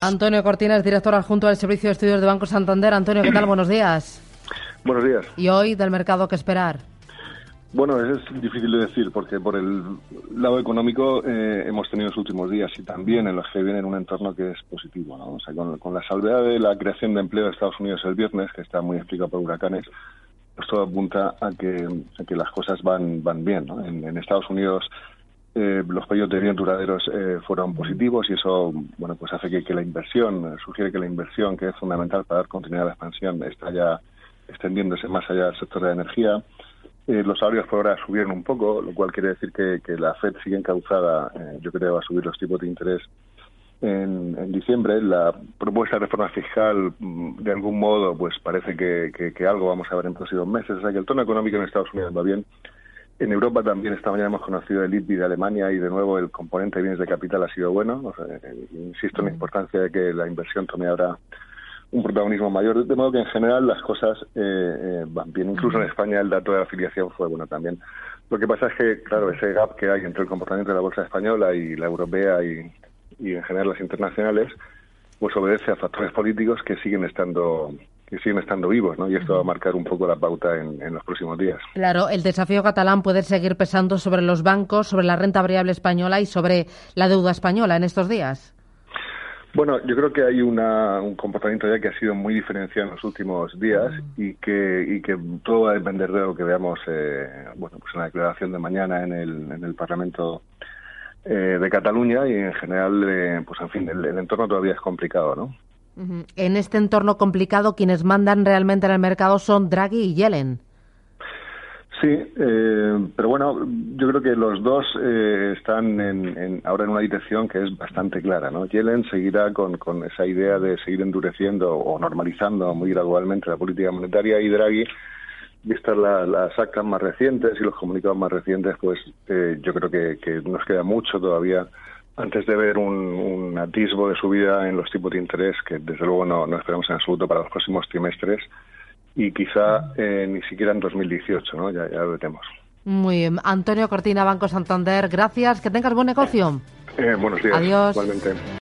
Antonio Cortines, director adjunto del Servicio de Estudios de Banco Santander. Antonio, ¿qué tal? Buenos días. Buenos días. ¿Y hoy del mercado qué esperar? Bueno, es difícil de decir porque por el lado económico eh, hemos tenido los últimos días y también en los que viene en un entorno que es positivo. ¿no? O sea, con, la salvedad de la creación de empleo de Estados Unidos el viernes, que está muy explicado por huracanes, pues todo apunta a que, que las cosas van, van bien. ¿no? En, Estados Unidos eh, los pedidos de bien duraderos eh, fueron positivos y eso bueno pues hace que, la inversión sugiere que la inversión que es fundamental para dar continuidad a la expansión está ya extendiéndose más allá del sector de la energía. Eh, los salarios por ahora subieron un poco lo cual quiere decir que, la Fed sigue encauzada yo creo va a subir los tipos de interés en, diciembre. La propuesta de reforma fiscal mm, de algún modo pues parece que, que algo vamos a ver en próximos meses. O sea que el tono económico en Estados Unidos va bien en Europa también esta mañana hemos conocido el IPI de Alemania y de nuevo el componente de bienes de capital ha sido bueno. Eh, insisto en la importancia de que la inversión tome ahora un protagonismo mayor, de modo que en general las cosas eh, eh, van bien. Incluso en España el dato de afiliación fue bueno también. Lo que pasa es que, claro, ese gap que hay entre el comportamiento de la bolsa española y la europea y, y en general las internacionales, pues obedece a factores políticos que siguen estando que siguen estando vivos, ¿no? Y esto va a marcar un poco la pauta en, los próximos días. Claro, el desafío catalán puede seguir pesando sobre los bancos, sobre la renta variable española y sobre la deuda española en estos días. Bueno, yo creo que hay un comportamiento ya que ha sido muy diferenciado en los últimos días y que y que todo va a depender de lo que veamos, eh, bueno, pues en la declaración de mañana en el, en el Parlamento eh, de Cataluña y en general, eh, pues en fin, el, el entorno todavía es complicado, ¿no? En este entorno complicado, quienes mandan realmente en el mercado son Draghi y Yellen. Sí, eh, pero bueno, yo creo que los dos eh, están en, ahora en una dirección que es bastante clara. ¿no? Yellen seguirá con, esa idea de seguir endureciendo o normalizando muy gradualmente la política monetaria y Draghi, vistas las actas más recientes y los comunicados más recientes, pues eh, yo creo que nos queda mucho todavía antes de ver un, atisbo de subida en los tipos de interés, que desde luego no, no esperamos en absoluto para los próximos trimestres, y quizá eh, ni siquiera en 2018, ¿no? Ya, ya lo veremos. Muy bien. Antonio Cortina, Banco Santander, gracias. Que tengas buen negocio. Eh, buenos días. Adiós. Igualmente.